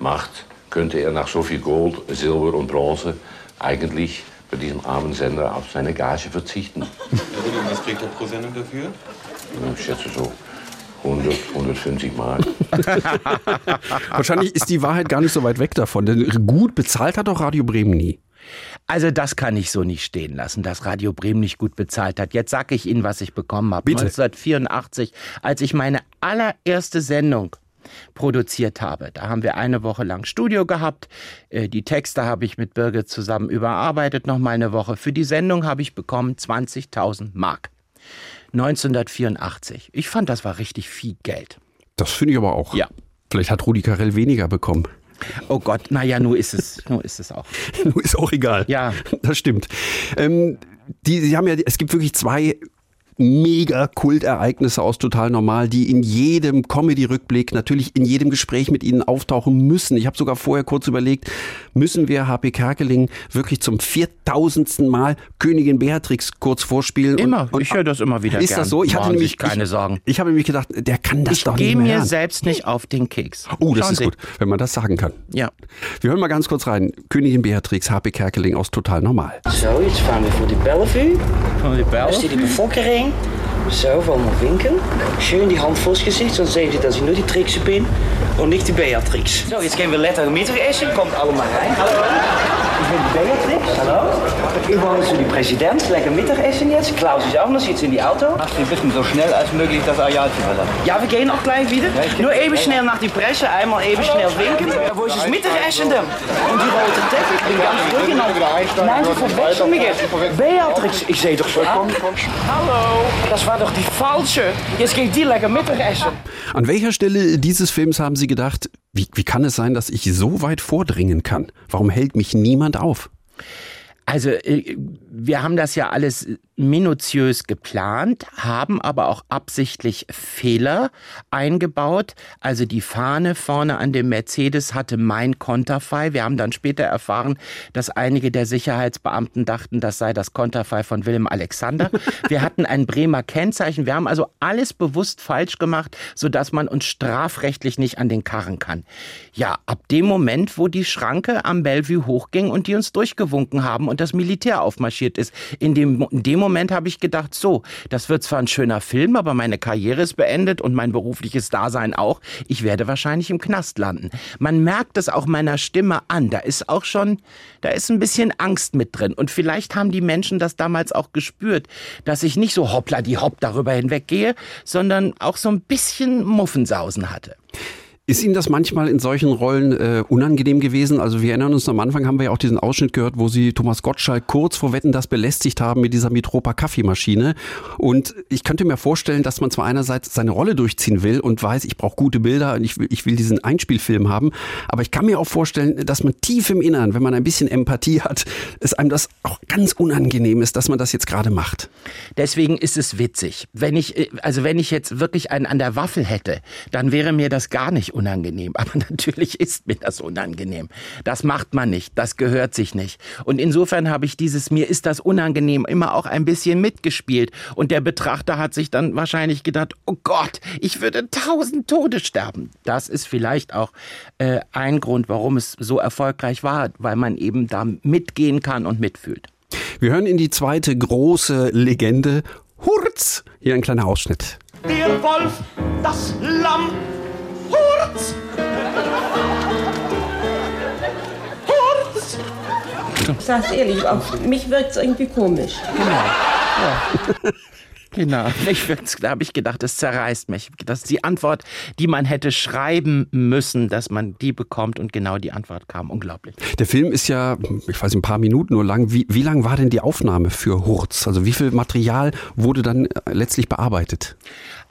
macht, könnte er nach so viel Gold, Silber und Bronze eigentlich bei diesem armen Sender auf seine Gage verzichten. [LAUGHS] Was kriegt er pro Sendung dafür? Ich schätze so 100, 150 Mark. [LAUGHS] Wahrscheinlich ist die Wahrheit gar nicht so weit weg davon, denn gut bezahlt hat doch Radio Bremen nie. Also das kann ich so nicht stehen lassen, dass Radio Bremen nicht gut bezahlt hat. Jetzt sage ich Ihnen, was ich bekommen habe. Bitte. 1984, als ich meine allererste Sendung produziert habe. Da haben wir eine Woche lang Studio gehabt. Äh, Die Texte habe ich mit Birgit zusammen überarbeitet, noch mal eine Woche. Für die Sendung habe ich bekommen 20.000 Mark. 1984. Ich fand, das war richtig viel Geld. Das finde ich aber auch. Ja. Vielleicht hat Rudi Carell weniger bekommen. Oh Gott, naja, nur ist es, nur ist es auch. [LAUGHS] ist auch egal. Ja. Das stimmt. Ähm, die, sie haben ja, es gibt wirklich zwei mega Kultereignisse aus Total Normal, die in jedem Comedy-Rückblick, natürlich in jedem Gespräch mit Ihnen auftauchen müssen. Ich habe sogar vorher kurz überlegt, müssen wir HP Kerkeling wirklich zum 4000. Mal Königin Beatrix kurz vorspielen? Immer. ich höre das immer wieder Ist gern. das so? Ich hatte Machen Sie nämlich keine ich, Sorgen. Ich habe nämlich gedacht, der kann das Ich doch nicht gehe mehr mir hören. selbst nicht auf den Keks. Oh, das Schauen ist Sie. gut, wenn man das sagen kann. Ja. Wir hören mal ganz kurz rein. Königin Beatrix, HP Kerkeling aus Total Normal. Zo, jetzt fahren wir voor die Bellevue. Van die Daar is die Bevölkerung. So, wollen wir winken? Schön die Hand vors Gesicht, sonst sehen Sie, dass ich nur die Trixe bin und nicht die Beatrix. So, jetzt gehen wir lecker Mittagessen. Kommt alle mal rein. Hallo. Ich Beatrix. Hallo. Ich wollte zu die Präsident. Lecker Mittagessen jetzt. Klaus ist auch noch, sitzt in die Auto. Ach, Sie wissen so schnell als möglich das Areal zu verlassen. Ja, wir gehen auch gleich wieder. Nur eben schnell nach die Presse, einmal eben schnell winken. Wo ist das Mittagessen denn? Und die rote Teppich, ich bin ganz durchgenommen. Nein, Sie verwechseln mich jetzt. Beatrix, ich sehe doch so an. Hallo, das war doch die falsche. Jetzt geht die lecker Mittagessen. An welcher Stelle dieses Films haben Sie gedacht, wie, wie kann es sein, dass ich so weit vordringen kann? Warum hält mich niemand auf? Also äh, wir haben das ja alles minutiös geplant, haben aber auch absichtlich Fehler eingebaut. Also die Fahne vorne an dem Mercedes hatte mein Konterfei. Wir haben dann später erfahren, dass einige der Sicherheitsbeamten dachten, das sei das Konterfei von Willem Alexander. [LAUGHS] Wir hatten ein Bremer Kennzeichen. Wir haben also alles bewusst falsch gemacht, sodass man uns strafrechtlich nicht an den Karren kann. Ja, ab dem Moment, wo die Schranke am Bellevue hochging und die uns durchgewunken haben und das Militär aufmarschiert ist, in dem, in dem Moment habe ich gedacht, so, das wird zwar ein schöner Film, aber meine Karriere ist beendet und mein berufliches Dasein auch. Ich werde wahrscheinlich im Knast landen. Man merkt es auch meiner Stimme an. Da ist auch schon, da ist ein bisschen Angst mit drin. Und vielleicht haben die Menschen das damals auch gespürt, dass ich nicht so hoppla die hopp darüber hinweggehe, sondern auch so ein bisschen Muffensausen hatte. Ist Ihnen das manchmal in solchen Rollen äh, unangenehm gewesen? Also wir erinnern uns, am Anfang haben wir ja auch diesen Ausschnitt gehört, wo Sie Thomas Gottschalk kurz vor Wetten das belästigt haben mit dieser Mitropa Kaffeemaschine. Und ich könnte mir vorstellen, dass man zwar einerseits seine Rolle durchziehen will und weiß, ich brauche gute Bilder und ich will, ich will diesen Einspielfilm haben. Aber ich kann mir auch vorstellen, dass man tief im Innern, wenn man ein bisschen Empathie hat, es einem das auch ganz unangenehm ist, dass man das jetzt gerade macht. Deswegen ist es witzig. Wenn ich, äh, also wenn ich jetzt wirklich einen an der Waffel hätte, dann wäre mir das gar nicht unangenehm. [LAUGHS] Aber natürlich ist mir das unangenehm. Das macht man nicht. Das gehört sich nicht. Und insofern habe ich dieses mir ist das unangenehm immer auch ein bisschen mitgespielt. Und der Betrachter hat sich dann wahrscheinlich gedacht, oh Gott, ich würde tausend Tode sterben. Das ist vielleicht auch äh, ein Grund, warum es so erfolgreich war, weil man eben da mitgehen kann und mitfühlt. Wir hören in die zweite große Legende. Hurz! Hier ein kleiner Ausschnitt. Der Wolf, das Lamm, Hurz! Hurz! Ich sag's ehrlich, auf mich wirkt's irgendwie komisch. Genau. Ja. [LAUGHS] Genau, [LAUGHS] ich, da habe ich gedacht, das zerreißt mich. Das ist die Antwort, die man hätte schreiben müssen, dass man die bekommt und genau die Antwort kam. Unglaublich. Der Film ist ja, ich weiß, ein paar Minuten nur lang. Wie, wie lang war denn die Aufnahme für Hurz? Also wie viel Material wurde dann letztlich bearbeitet?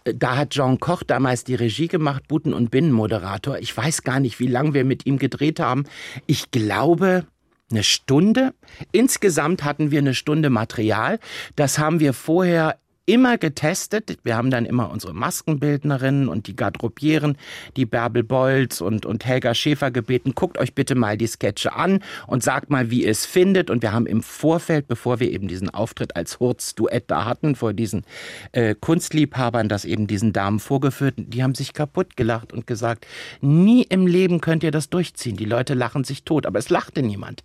Da hat Jean Koch damals die Regie gemacht, Buten- und Binnenmoderator. Ich weiß gar nicht, wie lange wir mit ihm gedreht haben. Ich glaube, eine Stunde. Insgesamt hatten wir eine Stunde Material. Das haben wir vorher immer getestet. Wir haben dann immer unsere Maskenbildnerinnen und die Garderobieren, die Bärbel Bolz und, und Helga Schäfer gebeten, guckt euch bitte mal die Sketche an und sagt mal, wie ihr es findet. Und wir haben im Vorfeld, bevor wir eben diesen Auftritt als Hurz-Duett da hatten, vor diesen äh, Kunstliebhabern, das eben diesen Damen vorgeführt, die haben sich kaputt gelacht und gesagt, nie im Leben könnt ihr das durchziehen. Die Leute lachen sich tot, aber es lachte niemand.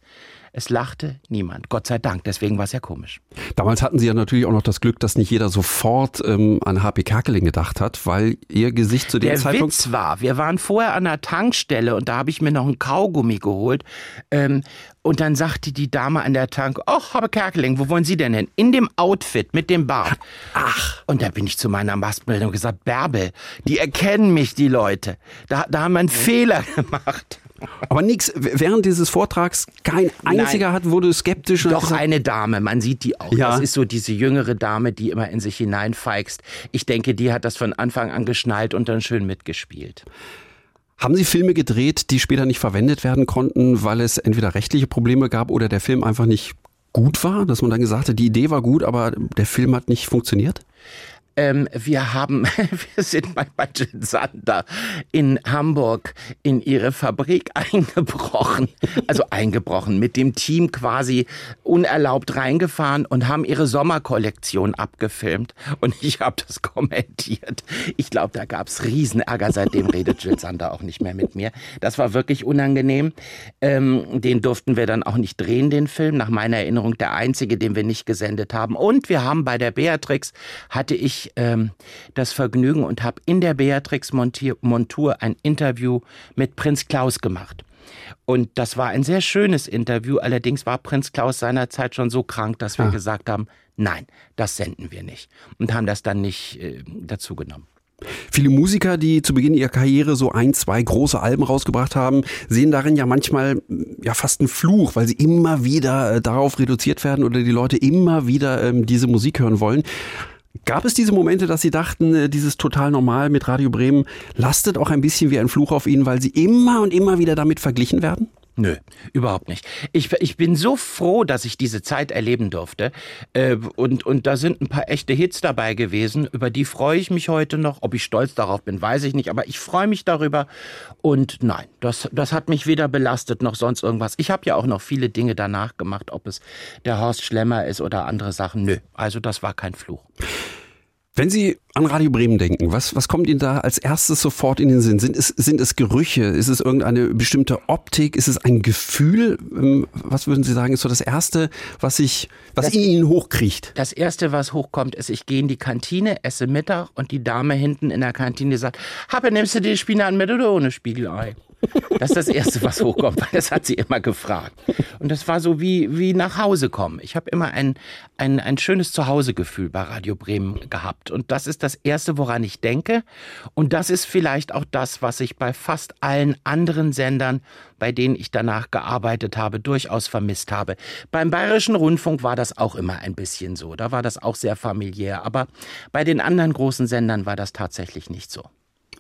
Es lachte niemand, Gott sei Dank. Deswegen war es ja komisch. Damals hatten Sie ja natürlich auch noch das Glück, dass nicht jeder sofort ähm, an HP Kerkeling gedacht hat, weil Ihr Gesicht zu dem Der Zeitpunkt... Witz war, wir waren vorher an der Tankstelle und da habe ich mir noch einen Kaugummi geholt. Ähm, und dann sagte die Dame an der Tank, ach, habe Kerkeling, wo wollen Sie denn hin? In dem Outfit mit dem Bart. Ach. Und da bin ich zu meiner Mastbildung gesagt, Bärbel, die erkennen mich, die Leute. Da, da haben wir einen Fehler [LAUGHS] gemacht. Aber nix, während dieses Vortrags kein einziger Nein. hat, wurde skeptisch. Doch gesagt, eine Dame, man sieht die auch. Ja. Das ist so diese jüngere Dame, die immer in sich hineinfeixt. Ich denke, die hat das von Anfang an geschnallt und dann schön mitgespielt. Haben Sie Filme gedreht, die später nicht verwendet werden konnten, weil es entweder rechtliche Probleme gab oder der Film einfach nicht gut war? Dass man dann gesagt hat, die Idee war gut, aber der Film hat nicht funktioniert? Ähm, wir haben, [LAUGHS] wir sind bei, bei Jill Sander in Hamburg in ihre Fabrik [LAUGHS] eingebrochen, also eingebrochen, mit dem Team quasi unerlaubt reingefahren und haben ihre Sommerkollektion abgefilmt. Und ich habe das kommentiert. Ich glaube, da gab's Riesenärger. Seitdem redet Jill Sander auch nicht mehr mit mir. Das war wirklich unangenehm. Ähm, den durften wir dann auch nicht drehen, den Film. Nach meiner Erinnerung der einzige, den wir nicht gesendet haben. Und wir haben bei der Beatrix, hatte ich ich ähm, das Vergnügen und habe in der Beatrix Montur ein Interview mit Prinz Klaus gemacht. Und das war ein sehr schönes Interview. Allerdings war Prinz Klaus seinerzeit schon so krank, dass wir Ah. gesagt haben, nein, das senden wir nicht. Und haben das dann nicht äh, dazu genommen. Viele Musiker, die zu Beginn ihrer Karriere so ein, zwei große Alben rausgebracht haben, sehen darin ja manchmal ja fast einen Fluch, weil sie immer wieder äh, darauf reduziert werden oder die Leute immer wieder ähm, diese Musik hören wollen. Gab es diese Momente, dass Sie dachten, äh, dieses total normal mit Radio Bremen lastet auch ein bisschen wie ein Fluch auf Ihnen, weil Sie immer und immer wieder damit verglichen werden? Nö, überhaupt nicht. Ich, ich bin so froh, dass ich diese Zeit erleben durfte. Äh, und, und da sind ein paar echte Hits dabei gewesen. Über die freue ich mich heute noch. Ob ich stolz darauf bin, weiß ich nicht. Aber ich freue mich darüber. Und nein, das, das hat mich weder belastet noch sonst irgendwas. Ich habe ja auch noch viele Dinge danach gemacht, ob es der Horst Schlemmer ist oder andere Sachen. Nö, also das war kein Fluch. Wenn Sie an Radio Bremen denken, was, was kommt Ihnen da als erstes sofort in den Sinn? Sind es, sind es Gerüche? Ist es irgendeine bestimmte Optik? Ist es ein Gefühl? Ähm, Was würden Sie sagen, ist so das Erste, was ich, was Das- in Ihnen hochkriecht? Das erste, was hochkommt, ist, ich gehe in die Kantine, esse Mittag und die Dame hinten in der Kantine sagt, Habe, nimmst du die Spinat mit oder ohne Spiegelei? Das ist das Erste, was hochkommt, weil das hat sie immer gefragt. Und das war so wie, wie nach Hause kommen. Ich habe immer ein, ein, ein schönes Zuhausegefühl bei Radio Bremen gehabt. Und das ist das Erste, woran ich denke. Und das ist vielleicht auch das, was ich bei fast allen anderen Sendern, bei denen ich danach gearbeitet habe, durchaus vermisst habe. Beim Bayerischen Rundfunk war das auch immer ein bisschen so. Da war das auch sehr familiär. Aber bei den anderen großen Sendern war das tatsächlich nicht so.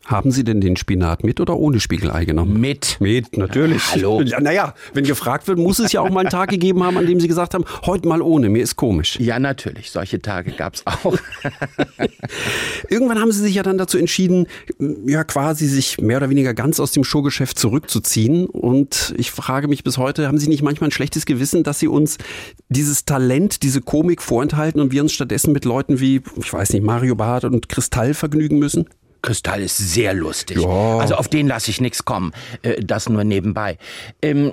Haben Sie denn den Spinat mit oder ohne Spiegelei genommen? Mit. Mit, natürlich. Hallo. Ja, naja, wenn gefragt wird, muss es ja auch mal einen Tag gegeben haben, an dem Sie gesagt haben, heute mal ohne, mir ist komisch. Ja, natürlich. Solche Tage gab's auch. [LAUGHS] Irgendwann haben Sie sich ja dann dazu entschieden, ja quasi sich mehr oder weniger ganz aus dem Showgeschäft zurückzuziehen. Und ich frage mich bis heute, haben Sie nicht manchmal ein schlechtes Gewissen, dass Sie uns dieses Talent, diese Komik vorenthalten und wir uns stattdessen mit Leuten wie, ich weiß nicht, Mario Barth und Kristall vergnügen müssen? Kristall ist sehr lustig. Also auf den lasse ich nichts kommen. Äh, Das nur nebenbei. Ähm,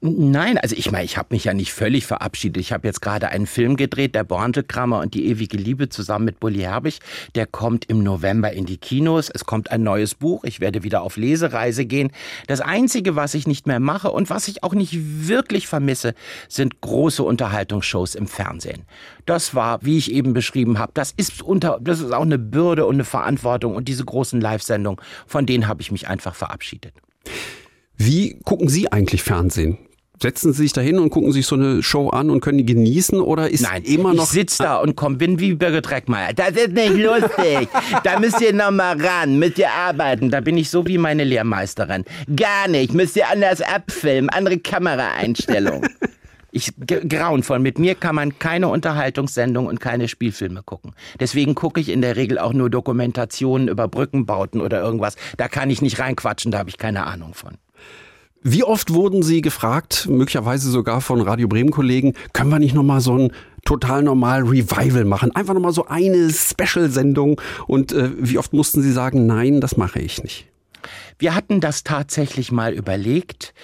nein, also ich meine, ich habe mich ja nicht völlig verabschiedet. Ich habe jetzt gerade einen Film gedreht, der Borntelkrammer und die ewige Liebe zusammen mit Bully Herbig. Der kommt im November in die Kinos. Es kommt ein neues Buch. Ich werde wieder auf Lesereise gehen. Das Einzige, was ich nicht mehr mache und was ich auch nicht wirklich vermisse, sind große Unterhaltungsshows im Fernsehen. Das war, wie ich eben beschrieben habe, das ist unter, das ist auch eine Bürde und eine Verantwortung und diese großen Live-Sendungen, von denen habe ich mich einfach verabschiedet. Wie gucken Sie eigentlich Fernsehen? Setzen Sie sich da hin und gucken sich so eine Show an und können die genießen oder ist Nein, immer noch ich sitz da und komm, bin wie Birgit Reckmeier. Das ist nicht lustig. da müsst ihr noch mal ran, müsst ihr arbeiten. Da bin ich so wie meine Lehrmeisterin. Gar nicht, müsst ihr anders abfilmen, andere Kameraeinstellung. Ich grauenvoll. Mit mir kann man keine Unterhaltungssendung und keine Spielfilme gucken. Deswegen gucke ich in der Regel auch nur Dokumentationen über Brückenbauten oder irgendwas. Da kann ich nicht reinquatschen, da habe ich keine Ahnung von. Wie oft wurden Sie gefragt, möglicherweise sogar von Radio Bremen Kollegen, können wir nicht noch mal so ein total normal Revival machen? Einfach noch mal so eine Special-Sendung und äh, wie oft mussten Sie sagen, nein, das mache ich nicht? Wir hatten das tatsächlich mal überlegt.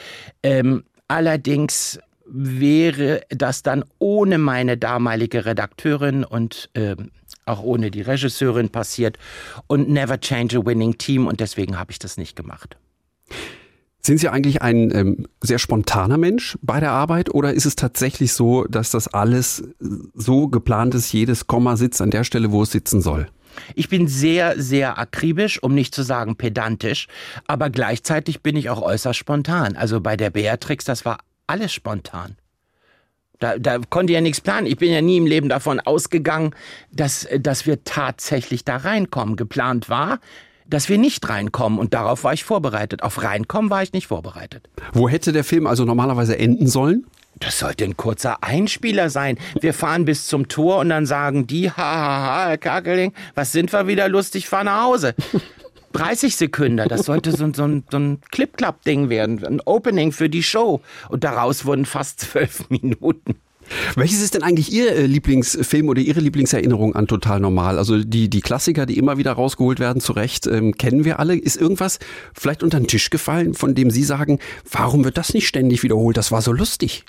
Ähm, allerdings wäre das dann ohne meine damalige Redakteurin und ähm, auch ohne die Regisseurin passiert und never change a winning team und deswegen habe ich das nicht gemacht. Sind Sie eigentlich ein ähm, sehr spontaner Mensch bei der Arbeit oder ist es tatsächlich so, dass das alles so geplant ist, jedes Komma sitzt an der Stelle, wo es sitzen soll? Ich bin sehr, sehr akribisch, um nicht zu sagen pedantisch, aber gleichzeitig bin ich auch äußerst spontan. Also bei der Beatrix, das war alles spontan. Da, da konnte ja nichts planen. Ich bin ja nie im Leben davon ausgegangen, dass, dass wir tatsächlich da reinkommen. Geplant war, dass wir nicht reinkommen und darauf war ich vorbereitet. Auf reinkommen war ich nicht vorbereitet. Wo hätte der Film also normalerweise enden sollen? Das sollte ein kurzer Einspieler sein. Wir fahren bis zum Tor und dann sagen die, hahaha, Herr Kakeling, was sind wir wieder lustig, fahr nach Hause. 30 Sekunden, das sollte so, ein- so ein, so ein Clip-Clap-Ding werden, ein Opening für die Show. Und daraus wurden fast zwölf [LAUGHS] Minuten. Welches ist denn eigentlich Ihr äh, Lieblingsfilm oder Ihre Lieblingserinnerung an Total Normal? Also die, die Klassiker, die immer wieder rausgeholt werden, zu Recht, ähm, kennen wir alle. Ist irgendwas vielleicht unter den Tisch gefallen, von dem Sie sagen, warum wird das nicht ständig wiederholt? Das war so lustig.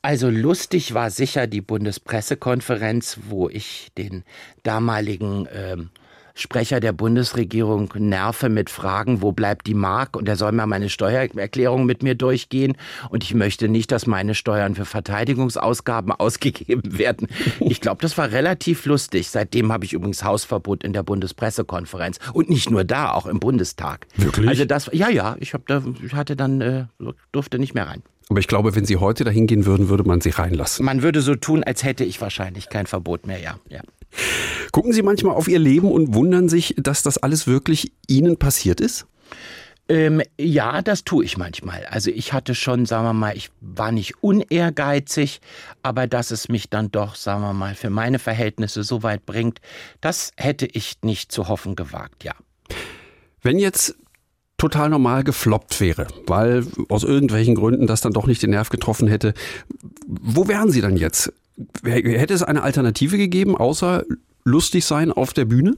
Also lustig war sicher die Bundespressekonferenz, wo ich den damaligen ähm, Sprecher der Bundesregierung nerve mit Fragen, wo bleibt die Mark? Und er soll mal meine Steuererklärung mit mir durchgehen. Und ich möchte nicht, dass meine Steuern für Verteidigungsausgaben [LAUGHS] ausgegeben werden. Ich glaube, das war relativ lustig. Seitdem habe ich übrigens Hausverbot in der Bundespressekonferenz. Und nicht nur da, auch im Bundestag. Wirklich? Also das, ja, ja, ich, hab da, ich hatte dann, äh, durfte nicht mehr rein. Aber ich glaube, wenn Sie heute dahin gehen würden, würde man Sie reinlassen. Man würde so tun, als hätte ich wahrscheinlich kein Verbot mehr, ja. ja. Gucken Sie manchmal auf Ihr Leben und wundern sich, dass das alles wirklich Ihnen passiert ist? Ähm, ja, das tue ich manchmal. Also ich hatte schon, sagen wir mal, ich war nicht unehrgeizig, aber dass es mich dann doch, sagen wir mal, für meine Verhältnisse so weit bringt, das hätte ich nicht zu hoffen gewagt, ja. Wenn jetzt total normal gefloppt wäre, weil aus irgendwelchen Gründen das dann doch nicht den Nerv getroffen hätte, wo wären Sie dann jetzt? Hätte es eine Alternative gegeben, außer lustig sein auf der Bühne?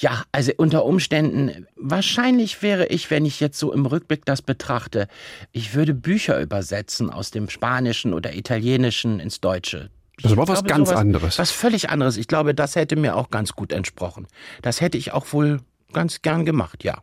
Ja, also unter Umständen, wahrscheinlich wäre ich, wenn ich jetzt so im Rückblick das betrachte, ich würde Bücher übersetzen aus dem Spanischen oder Italienischen ins Deutsche. Das war was ganz sowas, anderes. Was völlig anderes. Ich glaube, das hätte mir auch ganz gut entsprochen. Das hätte ich auch wohl ganz gern gemacht, ja.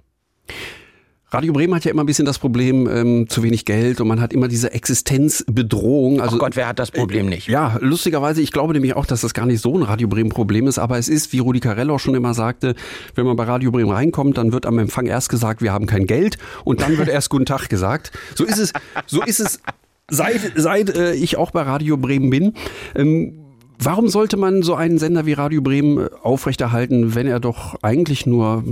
Radio Bremen hat ja immer ein bisschen das Problem, ähm, zu wenig Geld und man hat immer diese Existenzbedrohung. Also, oh Gott, wer hat das Problem nicht? Ja, lustigerweise, ich glaube nämlich auch, dass das gar nicht so ein Radio Bremen Problem ist, aber es ist, wie Rudi Carell auch schon immer sagte, wenn man bei Radio Bremen reinkommt, dann wird am Empfang erst gesagt, wir haben kein Geld und dann wird erst Guten Tag gesagt. So ist es, so ist es seit, seit äh, ich auch bei Radio Bremen bin. Ähm, warum sollte man so einen Sender wie Radio Bremen äh, aufrechterhalten, wenn er doch eigentlich nur,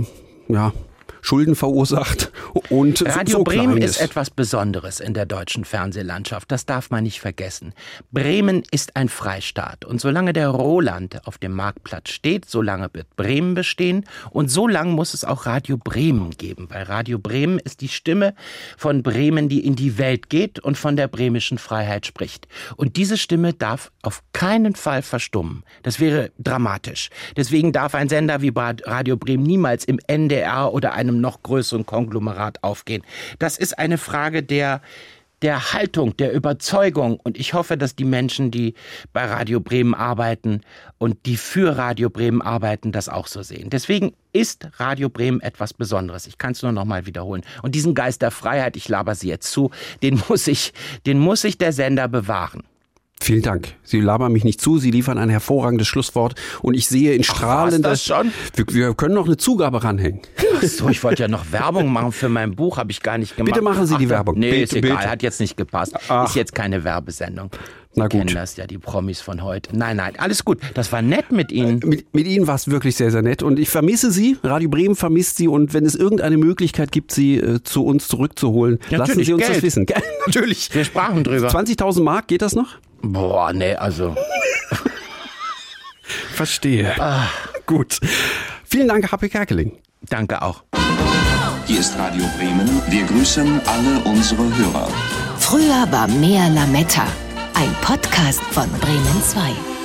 ja, Schulden verursacht und Radio so Bremen klein ist etwas Besonderes in der deutschen Fernsehlandschaft. Das darf man nicht vergessen. Bremen ist ein Freistaat und solange der Roland auf dem Marktplatz steht, solange wird Bremen bestehen und so lange muss es auch Radio Bremen geben, weil Radio Bremen ist die Stimme von Bremen, die in die Welt geht und von der bremischen Freiheit spricht. Und diese Stimme darf auf keinen Fall verstummen. Das wäre dramatisch. Deswegen darf ein Sender wie Radio Bremen niemals im NDR oder einem noch größeren Konglomerat aufgehen. Das ist eine Frage der der Haltung, der Überzeugung. Und ich hoffe, dass die Menschen, die bei Radio Bremen arbeiten und die für Radio Bremen arbeiten, das auch so sehen. Deswegen ist Radio Bremen etwas Besonderes. Ich kann es nur noch mal wiederholen. Und diesen Geist der Freiheit, ich laber Sie jetzt zu, den muss ich, den muss sich der Sender bewahren. Vielen Dank. Sie labern mich nicht zu, Sie liefern ein hervorragendes Schlusswort und ich sehe in strahlender... das schon? Wir, wir können noch eine Zugabe ranhängen. Ach so, ich wollte ja noch Werbung machen für mein Buch, habe ich gar nicht gemacht. Bitte machen Sie die Ach, Werbung. Nee, Bitte, ist egal, bitte. hat jetzt nicht gepasst. Ach. Ist jetzt keine Werbesendung. Na Sie gut. kennen das ja, die Promis von heute. Nein, nein, alles gut. Das war nett mit Ihnen. Mit, mit Ihnen war es wirklich sehr, sehr nett und ich vermisse Sie. Radio Bremen vermisst Sie und wenn es irgendeine Möglichkeit gibt, Sie äh, zu uns zurückzuholen, Ja, lassen natürlich, Sie uns das Geld. wissen. Gell? [LAUGHS] Natürlich. Wir sprachen drüber. 20.000 Mark, geht das noch? Boah, nee, also. [LAUGHS] Verstehe. Gut. Vielen Dank, HP Kerkeling. Danke auch. Hier ist Radio Bremen. Wir grüßen alle unsere Hörer. Früher war mehr Lametta. Ein Podcast von Bremen 2.